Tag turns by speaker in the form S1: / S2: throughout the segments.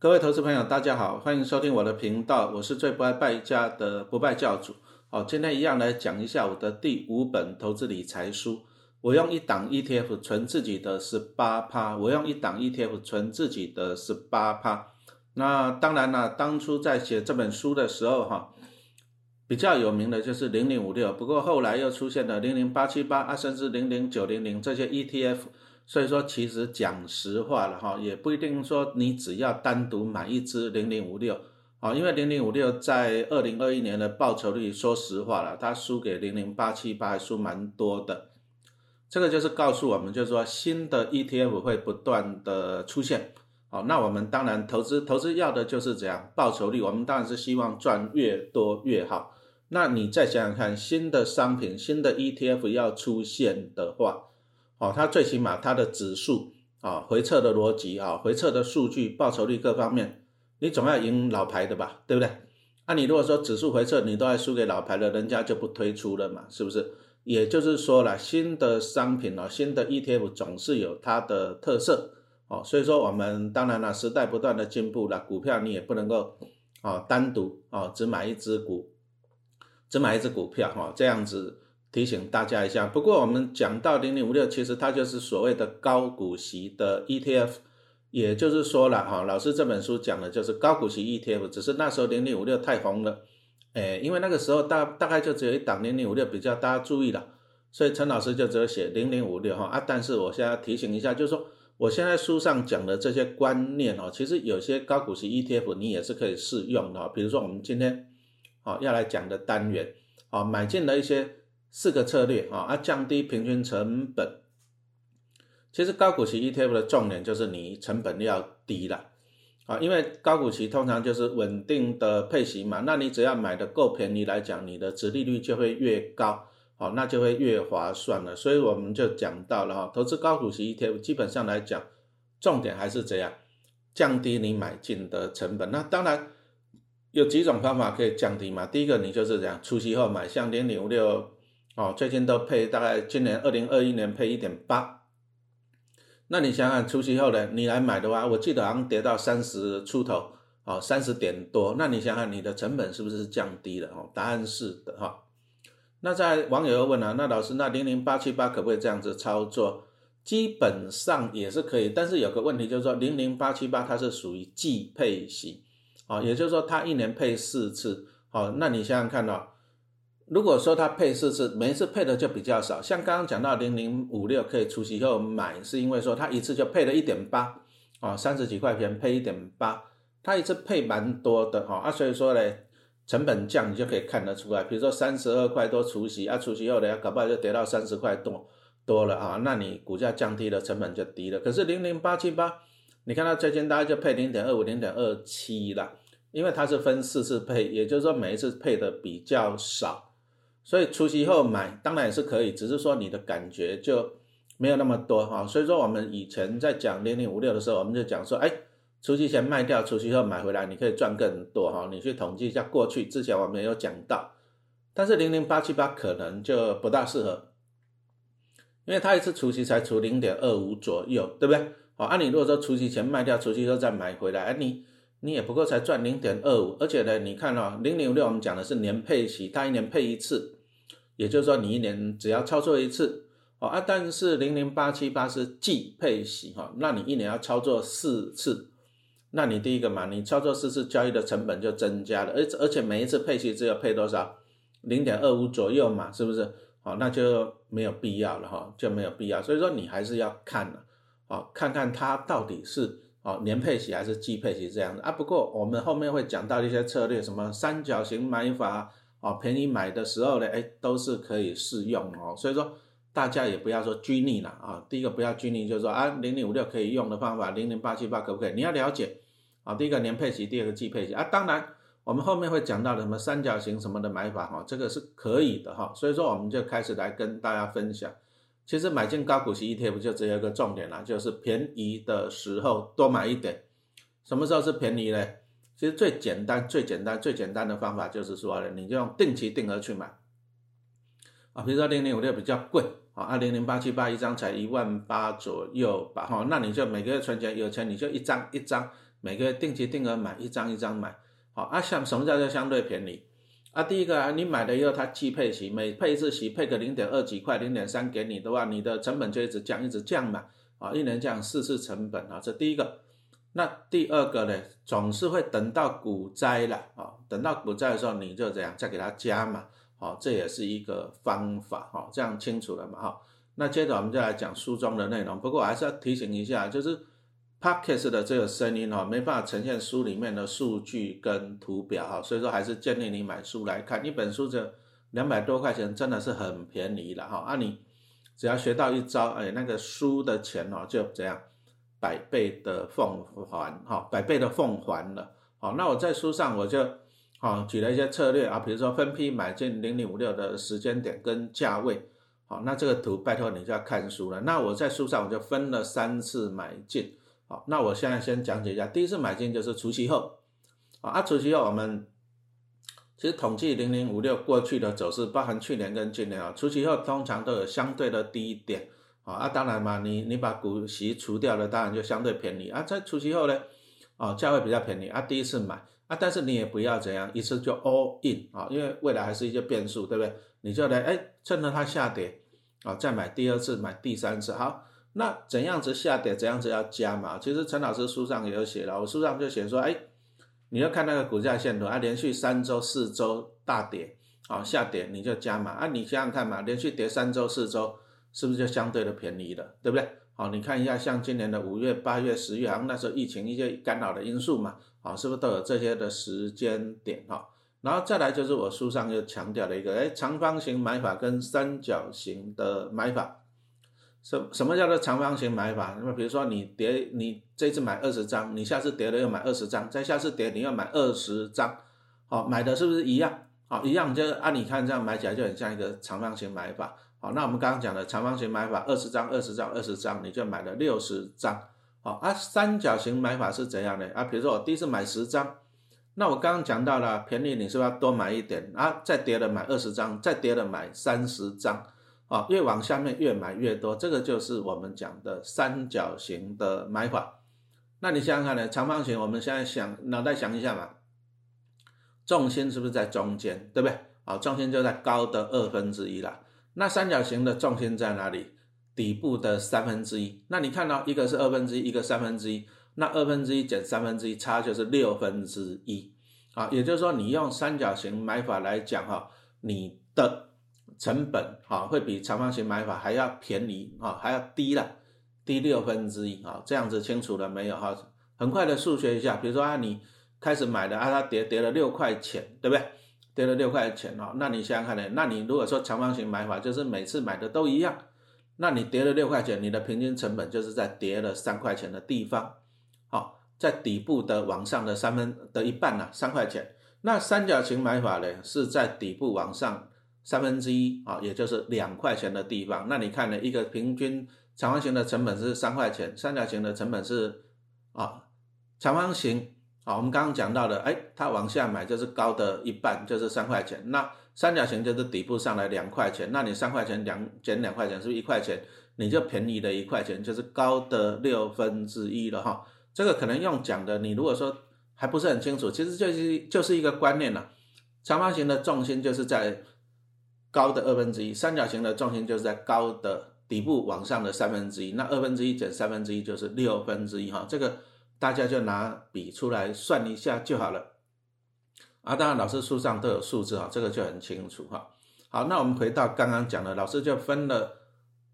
S1: 各位投资朋友，大家好，欢迎收听我的频道，我是最不爱败家的不败教主。好，今天一样来讲一下我的第五本投资理财书。我用一档 ETF 存自己的十八趴，我用一档 ETF 存自己的十八趴。那当然了，当初在写这本书的时候，哈，比较有名的就是零零五六，不过后来又出现了零零八七八啊，甚至零零九零零这些 ETF。所以说，其实讲实话了哈，也不一定说你只要单独买一只零零五六啊，因为零零五六在二零二一年的报酬率，说实话了，它输给零零八七八还输蛮多的。这个就是告诉我们，就是说新的 ETF 会不断的出现。好，那我们当然投资投资要的就是怎样报酬率，我们当然是希望赚越多越好。那你再想想看，新的商品、新的 ETF 要出现的话。哦，它最起码它的指数啊，回撤的逻辑啊，回撤的数据、报酬率各方面，你总要赢老牌的吧，对不对？那你如果说指数回撤，你都还输给老牌的，人家就不推出了嘛，是不是？也就是说了，新的商品啊，新的 ETF 总是有它的特色哦，所以说我们当然了，时代不断的进步了，股票你也不能够啊单独啊只买一只股，只买一只股票哈，这样子。提醒大家一下，不过我们讲到零零五六，其实它就是所谓的高股息的 ETF，也就是说了哈，老师这本书讲的就是高股息 ETF，只是那时候零零五六太红了，哎，因为那个时候大大概就只有一档零零五六比较大家注意了，所以陈老师就只有写零零五六哈啊，但是我现在提醒一下，就是说我现在书上讲的这些观念哦，其实有些高股息 ETF 你也是可以适用的，比如说我们今天好要来讲的单元啊，买进了一些。四个策略啊，啊，降低平均成本。其实高股息 ETF 的重点就是你成本要低了啊，因为高股息通常就是稳定的配息嘛，那你只要买的够便宜来讲，你的值利率就会越高，好，那就会越划算了。所以我们就讲到了哈，投资高股息 ETF 基本上来讲，重点还是这样，降低你买进的成本。那当然有几种方法可以降低嘛，第一个你就是这样，除息后买，像零零五六。哦，最近都配大概今年二零二一年配一点八，那你想想除息后呢？你来买的话，我记得好像跌到三十出头，哦，三十点多。那你想想你的成本是不是降低了？哦，答案是的哈。那在网友又问了，那老师，那零零八七八可不可以这样子操作？基本上也是可以，但是有个问题就是说，零零八七八它是属于季配型，哦，也就是说它一年配四次，哦，那你想想看哦。如果说它配四次，每一次配的就比较少，像刚刚讲到零零五六可以除息后买，是因为说它一次就配了一点八，啊，三十几块钱配一点八，它一次配蛮多的哈，啊，所以说呢，成本降你就可以看得出来，比如说三十二块多除息，啊，除息后呢，搞不好就跌到三十块多多了啊，那你股价降低了，成本就低了。可是零零八七八，你看到最近大概就配零点二五、零点二七了，因为它是分四次配，也就是说每一次配的比较少。所以除息后买当然也是可以，只是说你的感觉就没有那么多哈。所以说我们以前在讲零零五六的时候，我们就讲说，哎，除夕前卖掉，除夕后买回来，你可以赚更多哈。你去统计一下过去，之前我们有讲到，但是零零八七八可能就不大适合，因为它一次除夕才除零点二五左右，对不对？好，按你如果说除夕前卖掉，除夕后再买回来，哎你。你也不过才赚零点二五，而且呢，你看哦，零零五六我们讲的是年配息，它一年配一次，也就是说你一年只要操作一次哦啊，但是零零八七八是季配息哈，那你一年要操作四次，那你第一个嘛，你操作四次交易的成本就增加了，而而且每一次配息只有配多少零点二五左右嘛，是不是？好，那就没有必要了哈，就没有必要，所以说你还是要看了，哦，看看它到底是。哦，年配息还是季配息这样的啊？不过我们后面会讲到一些策略，什么三角形买法哦，便宜买的时候呢，哎，都是可以适用哦。所以说大家也不要说拘泥了啊。第一个不要拘泥，就是说啊，零零五六可以用的方法，零零八七八可不可以？你要了解啊。第一个年配息，第二个季配息啊。当然我们后面会讲到的什么三角形什么的买法哈，这个是可以的哈。所以说我们就开始来跟大家分享。其实买进高股息 ETF 就只有一个重点啦，就是便宜的时候多买一点。什么时候是便宜呢？其实最简单、最简单、最简单的方法就是说呢，你就用定期定额去买啊。比如说零零五六比较贵啊，二零零八七八一张才一万八左右吧，哈，那你就每个月存钱，有钱你就一张一张，每个月定期定额买一张一张买，好，啊，像什么叫做相对便宜？啊，第一个啊，你买了以后它季配息，每配一次息配个零点二几块、零点三给你的话，你的成本就一直降，一直降嘛，啊，一年降四次成本啊，这第一个。那第二个呢，总是会等到股灾了啊，等到股灾的时候，你就这样再给它加嘛，好，这也是一个方法哈，这样清楚了嘛哈。那接着我们就来讲书中的内容，不过我还是要提醒一下，就是 podcast 的这个声音哈，没办法呈现书里面的数据跟图表哈，所以说还是建议你买书来看，一本书这两百多块钱真的是很便宜了哈，啊你只要学到一招，哎，那个书的钱哦就这样。百倍的奉还，哈，百倍的奉还了，好，那我在书上我就，好举了一些策略啊，比如说分批买进零零五六的时间点跟价位，好，那这个图拜托你就要看书了。那我在书上我就分了三次买进，好，那我现在先讲解一下，第一次买进就是除夕后，啊，除夕后我们其实统计零零五六过去的走势，包含去年跟今年啊，除夕后通常都有相对的低点。啊，当然嘛，你你把股息除掉了，当然就相对便宜啊。在除息后呢，啊，价位比较便宜啊。第一次买啊，但是你也不要怎样一次就 all in 啊，因为未来还是一些变数，对不对？你就来哎，趁着它下跌啊，再买第二次，买第三次。好，那怎样子下跌，怎样子要加嘛？其实陈老师书上也有写了，我书上就写说，哎，你要看那个股价线图啊，连续三周、四周大跌啊，下跌你就加嘛啊。你想想看嘛，连续跌三周、四周。是不是就相对的便宜了，对不对？好，你看一下，像今年的五月、八月、十月，好像那时候疫情一些干扰的因素嘛，好，是不是都有这些的时间点哈？然后再来就是我书上又强调了一个，哎，长方形买法跟三角形的买法，什什么叫做长方形买法？那么比如说你叠，你这次买二十张，你下次叠了又买二十张，再下次叠你要买二十张，好，买的是不是一样？好，一样，就按你看这样买起来就很像一个长方形买法。好，那我们刚刚讲的长方形买法，二十张、二十张、二十张，你就买了六十张。好，啊，三角形买法是怎样的？啊，比如说我第一次买十张，那我刚刚讲到了便宜，你是不是要多买一点啊？再跌了买二十张，再跌了买三十张。啊，越往下面越买越多，这个就是我们讲的三角形的买法。那你想想看呢？长方形，我们现在想脑袋想一下嘛，重心是不是在中间？对不对？好，重心就在高的二分之一了。那三角形的重心在哪里？底部的三分之一。那你看到一个是二分之一，一个三分之一，那二分之一减三分之一，差就是六分之一啊。也就是说，你用三角形买法来讲哈，你的成本啊会比长方形买法还要便宜啊，还要低了，低六分之一啊。这样子清楚了没有哈？很快的数学一下，比如说啊，你开始买的啊，它跌跌了六块钱，对不对？跌了六块钱哦，那你想想看呢？那你如果说长方形买法，就是每次买的都一样，那你跌了六块钱，你的平均成本就是在跌了三块钱的地方，好，在底部的往上的三分的一半呢，三块钱。那三角形买法呢，是在底部往上三分之一啊，也就是两块钱的地方。那你看呢，一个平均长方形的成本是三块钱，三角形的成本是啊，长方形。好，我们刚刚讲到的，哎，它往下买就是高的一半，就是三块钱。那三角形就是底部上来两块钱，那你三块钱两减两块钱，是不是一块钱？你就便宜了一块钱，就是高的六分之一了哈。这个可能用讲的，你如果说还不是很清楚，其实就是就是一个观念了。长方形的重心就是在高的二分之一，三角形的重心就是在高的底部往上的三分之一。那二分之一减三分之一就是六分之一哈，这个。大家就拿笔出来算一下就好了，啊，当然老师书上都有数字哈，这个就很清楚哈。好，那我们回到刚刚讲的，老师就分了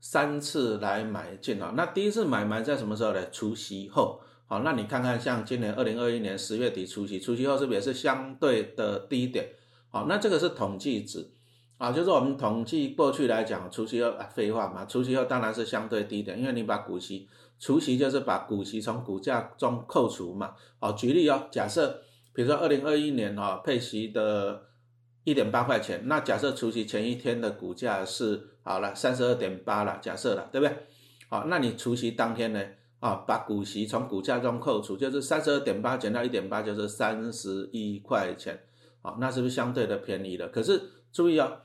S1: 三次来买进啊。那第一次买买在什么时候呢？除夕后。好，那你看看像今年二零二一年十月底除夕，除夕后是不是也是相对的低点？好，那这个是统计值啊，就是我们统计过去来讲，除夕后啊，废话嘛，除夕后当然是相对低点，因为你把股息。除息就是把股息从股价中扣除嘛，好，举例哦，假设比如说二零二一年哈配息的一点八块钱，那假设除息前一天的股价是好了三十二点八了，假设了，对不对？好，那你除息当天呢，啊，把股息从股价中扣除，就是三十二点八减到一点八就是三十一块钱，好，那是不是相对的便宜了？可是注意哦，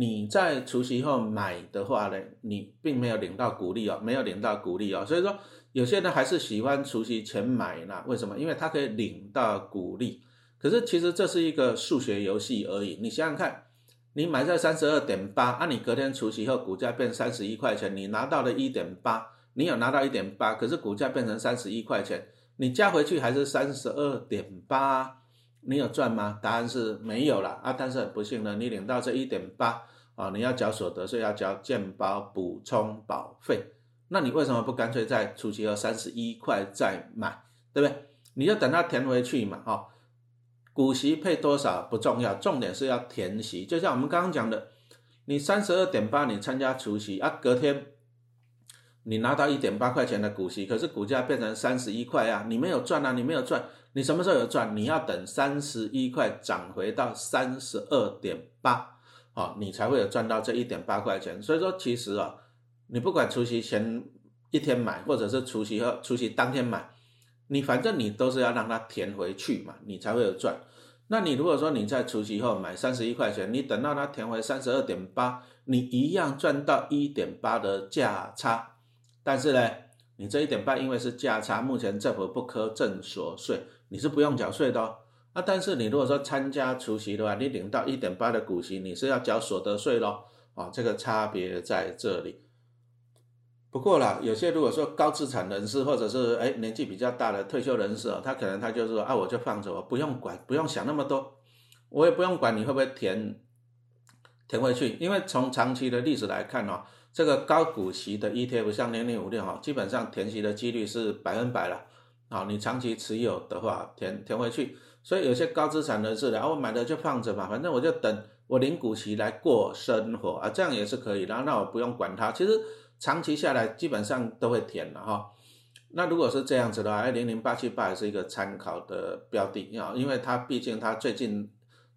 S1: 你在除夕后买的话呢，你并没有领到股利哦，没有领到股利哦，所以说有些人还是喜欢除夕前买呢，为什么？因为他可以领到股利。可是其实这是一个数学游戏而已，你想想看，你买在三十二点八，啊，你隔天除夕后股价变三十一块钱，你拿到了一点八，你有拿到一点八，可是股价变成三十一块钱，你加回去还是三十二点八，你有赚吗？答案是没有了啊！但是很不幸呢，你领到这一点八啊，你要缴所得税，要缴健保补充保费，那你为什么不干脆在除夕后三十一块再买，对不对？你就等它填回去嘛，哈。股息配多少不重要，重点是要填息。就像我们刚刚讲的，你三十二点八，你参加除息啊，隔天你拿到一点八块钱的股息，可是股价变成三十一块啊，你没有赚啊，你没有赚，你什么时候有赚？你要等三十一块涨回到三十二点八，啊，你才会有赚到这一点八块钱。所以说，其实啊，你不管除夕前一天买，或者是除夕后除夕当天买。你反正你都是要让它填回去嘛，你才会有赚。那你如果说你在除夕后买三十一块钱，你等到它填回三十二点八，你一样赚到一点八的价差。但是呢，你这一点八因为是价差，目前政府不科正所税，你是不用缴税的哦。啊，但是你如果说参加除夕的话，你领到一点八的股息，你是要缴所得税咯。啊，这个差别在这里。不过啦，有些如果说高资产人士或者是哎年纪比较大的退休人士哦，他可能他就说啊，我就放着，我不用管，不用想那么多，我也不用管你会不会填填回去，因为从长期的历史来看哦，这个高股息的 ETF 像零零五六哈，基本上填息的几率是百分百了啊，你长期持有的话填填回去，所以有些高资产人士的啊，我买的就放着吧，反正我就等我领股息来过生活啊，这样也是可以的，那我不用管它，其实。长期下来基本上都会填了哈，那如果是这样子的话，零零八七八是一个参考的标的啊，因为它毕竟它最近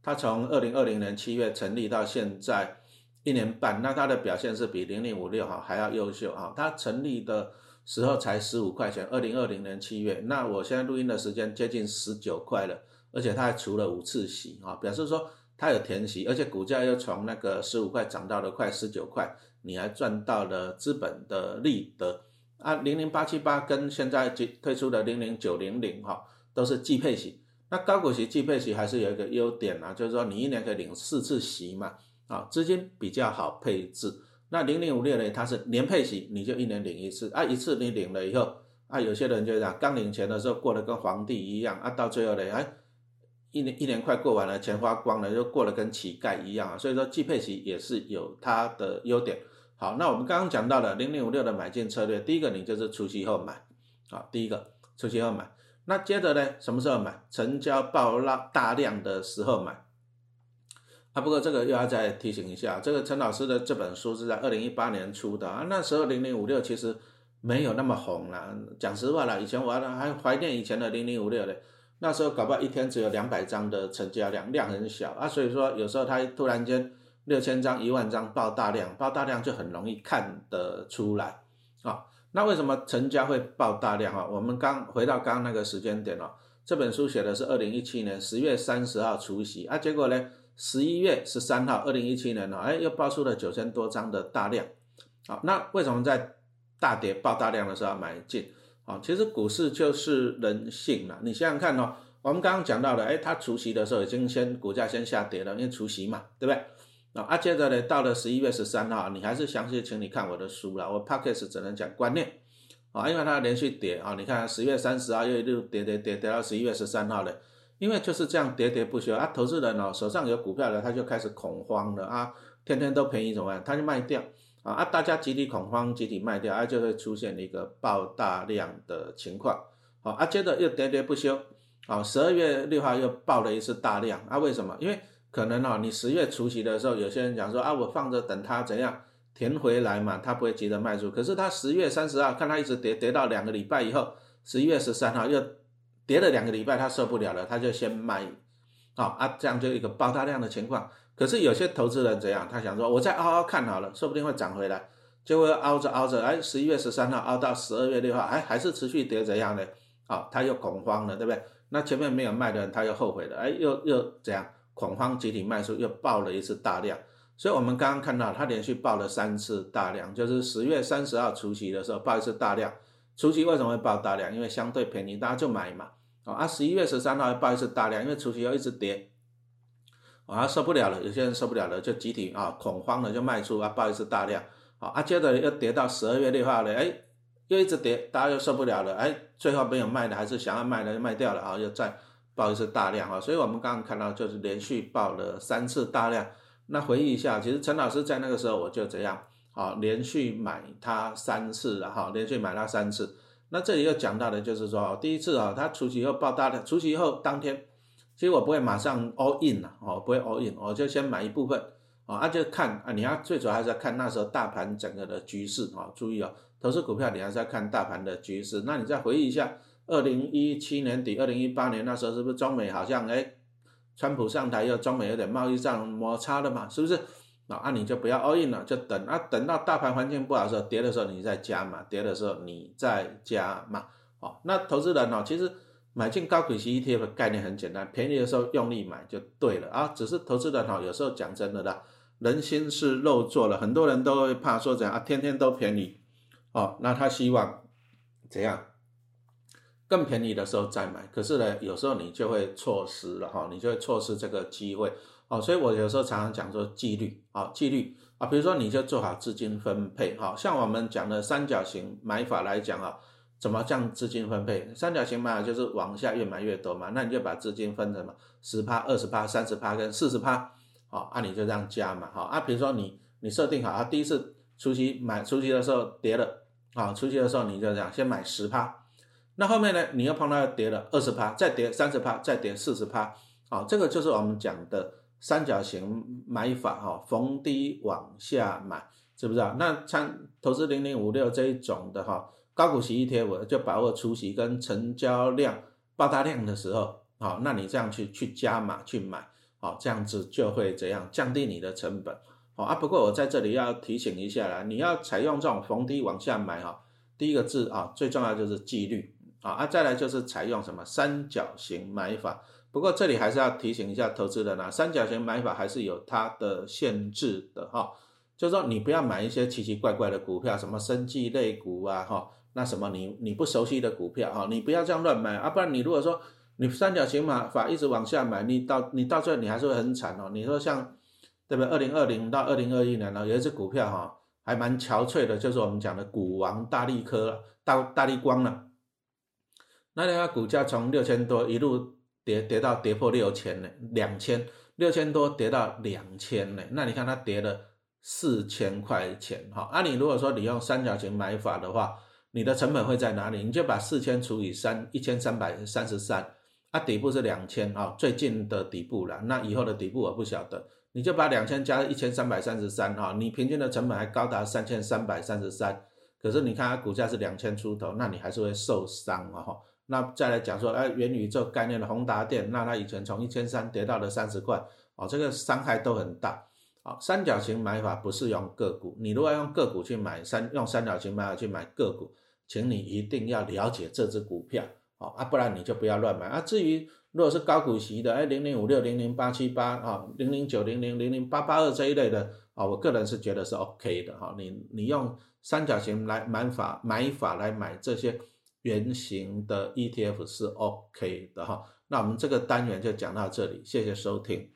S1: 它从二零二零年七月成立到现在一年半，那它的表现是比零零五六哈还要优秀啊。它成立的时候才十五块钱，二零二零年七月，那我现在录音的时间接近十九块了，而且它还除了五次息啊，表示说它有填息，而且股价又从那个十五块涨到了快十九块。你还赚到了资本的利得啊！零零八七八跟现在推出的零零九零零哈，都是季配息。那高股息季配息还是有一个优点啊，就是说你一年可以领四次息嘛，啊，资金比较好配置。那零零五六呢，它是年配息，你就一年领一次啊，一次你领了以后啊，有些人就讲刚领钱的时候过得跟皇帝一样啊，到最后呢，哎，一年一年快过完了，钱花光了，就过得跟乞丐一样啊。所以说季配息也是有它的优点。好，那我们刚刚讲到了零零五六的买进策略，第一个你就是除夕后买，啊，第一个除夕后买，那接着呢，什么时候买？成交爆拉大量的时候买。啊，不过这个又要再提醒一下，这个陈老师的这本书是在二零一八年出的啊，那时候零零五六其实没有那么红了，讲实话了，以前我还怀念以前的零零五六的，那时候搞不好一天只有两百张的成交量，量很小啊，所以说有时候它突然间。六千张、一万张爆大量，爆大量就很容易看得出来啊。那为什么成交会爆大量啊？我们刚回到刚刚那个时间点哦，这本书写的是二零一七年十月三十号除夕啊，结果呢，十一月十三号，二零一七年呢，哎，又爆出了九千多张的大量。好，那为什么在大跌爆大量的时候买进？啊，其实股市就是人性了。你想想看哦，我们刚刚讲到的，哎，它除夕的时候已经先股价先下跌了，因为除夕嘛，对不对？啊，接着呢，到了十一月十三号，你还是详细请你看我的书了。我 p o c k e t 只能讲观念啊，因为它连续跌啊，你看十月三十号又一路跌跌跌跌到十一月十三号了，因为就是这样喋喋不休啊。投资人哦，手上有股票的他就开始恐慌了啊，天天都便宜怎么办？他就卖掉啊啊，大家集体恐慌，集体卖掉啊，就会出现一个爆大量的情况。好啊，接着又喋喋不休啊，十二月六号又爆了一次大量啊，为什么？因为可能哦，你十月除夕的时候，有些人讲说啊，我放着等它怎样填回来嘛，他不会急着卖出。可是他十月三十号看它一直跌，跌到两个礼拜以后，十一月十三号又跌了两个礼拜，他受不了了，他就先卖，好啊，这样就一个爆大量的情况。可是有些投资人怎样，他想说，我再熬熬看好了，说不定会涨回来，就会熬着熬着，哎，十一月十三号熬到十二月六号，哎，还是持续跌怎样呢？好，他又恐慌了，对不对？那前面没有卖的人，他又后悔了，哎，又又怎样？恐慌集体卖出，又爆了一次大量，所以我们刚刚看到他连续报了三次大量，就是十月三十号除夕的时候报一次大量。除夕为什么会报大量？因为相对便宜，大家就买嘛。啊，十一月十三号报一次大量，因为除夕又一直跌，啊受不了了，有些人受不了了，就集体啊恐慌了就卖出啊，报一次大量。好啊，接着又跌到十二月六号了，哎，又一直跌，大家又受不了了，哎，最后没有卖的，还是想要卖的就卖掉了啊，又再报一次大量啊。所以我们刚刚看到就是连续报了三次大量。那回忆一下，其实陈老师在那个时候我就这样，啊，连续买它三次了哈，连续买它三次。那这里又讲到的就是说，第一次啊，它除夕后爆大量，除夕后当天，其实我不会马上 all in 了，哦，不会 all in，我就先买一部分，啊，就看啊，你要最主要还是要看那时候大盘整个的局势，啊，注意哦，投资股票你还是要看大盘的局势。那你再回忆一下，二零一七年底、二零一八年那时候是不是中美好像哎？川普上台又中美有点贸易上摩擦了嘛，是不是？啊，你就不要 all in 了，就等啊，等到大盘环境不好的时候，跌的时候你再加嘛，跌的时候你再加嘛。哦，那投资人哦，其实买进高股息 ETF 概念很简单，便宜的时候用力买就对了啊。只是投资人哦，有时候讲真的啦，人心是肉做的，很多人都会怕说怎样啊，天天都便宜，哦，那他希望怎样？更便宜的时候再买，可是呢，有时候你就会错失了哈，你就会错失这个机会哦。所以我有时候常常讲说纪律啊，纪律啊，比如说你就做好资金分配，好像我们讲的三角形买法来讲啊，怎么降资金分配？三角形买法就是往下越买越多嘛，那你就把资金分成嘛，十趴、二十趴、三十趴跟四十趴，好，啊你就这样加嘛，好啊，比如说你你设定好啊，第一次初期买初期的时候跌了啊，初期的时候你就这样先买十趴。那后面呢？你又碰到跌了二十趴，再跌三十趴，再跌四十趴，啊，这个就是我们讲的三角形买法哈，逢低往下买，知不知道？那像投资零零五六这一种的哈，高股息 ETF 就把握除息跟成交量爆大量的时候，好，那你这样去去加码去买，好，这样子就会怎样降低你的成本，好啊。不过我在这里要提醒一下啦，你要采用这种逢低往下买哈，第一个字啊，最重要就是纪律。啊啊，再来就是采用什么三角形买法。不过这里还是要提醒一下投资人啊，三角形买法还是有它的限制的哈。就是说你不要买一些奇奇怪怪的股票，什么生技类股啊哈，那什么你你不熟悉的股票哈，你不要这样乱买啊。不然你如果说你三角形买法一直往下买，你到你到最后你还是会很惨哦。你说像对不对？二零二零到二零二一年呢，有一只股票哈，还蛮憔悴的，就是我们讲的股王大力科大大力光了。那它股价从六千多一路跌跌到跌破六千呢，两千六千多跌到两千呢，那你看它跌了四千块钱哈。啊，你如果说你用三角形买法的话，你的成本会在哪里？你就把四千除以三，一千三百三十三，啊，底部是两千啊，最近的底部了。那以后的底部我不晓得，你就把两千加一千三百三十三哈，你平均的成本还高达三千三百三十三，可是你看它股价是两千出头，那你还是会受伤啊哈。那再来讲说，哎，元宇宙概念的宏达电，那它以前从一千三跌到了三十块，哦，这个伤害都很大，啊，三角形买法不是用个股，你如果用个股去买三，用三角形买法去买个股，请你一定要了解这只股票，哦，啊，不然你就不要乱买啊。至于如果是高股息的，哎，零零五六、零零八七八啊、零零九零零、零零八八二这一类的，啊，我个人是觉得是 OK 的，哈，你你用三角形来买法买法来买这些。圆形的 ETF 是 OK 的哈，那我们这个单元就讲到这里，谢谢收听。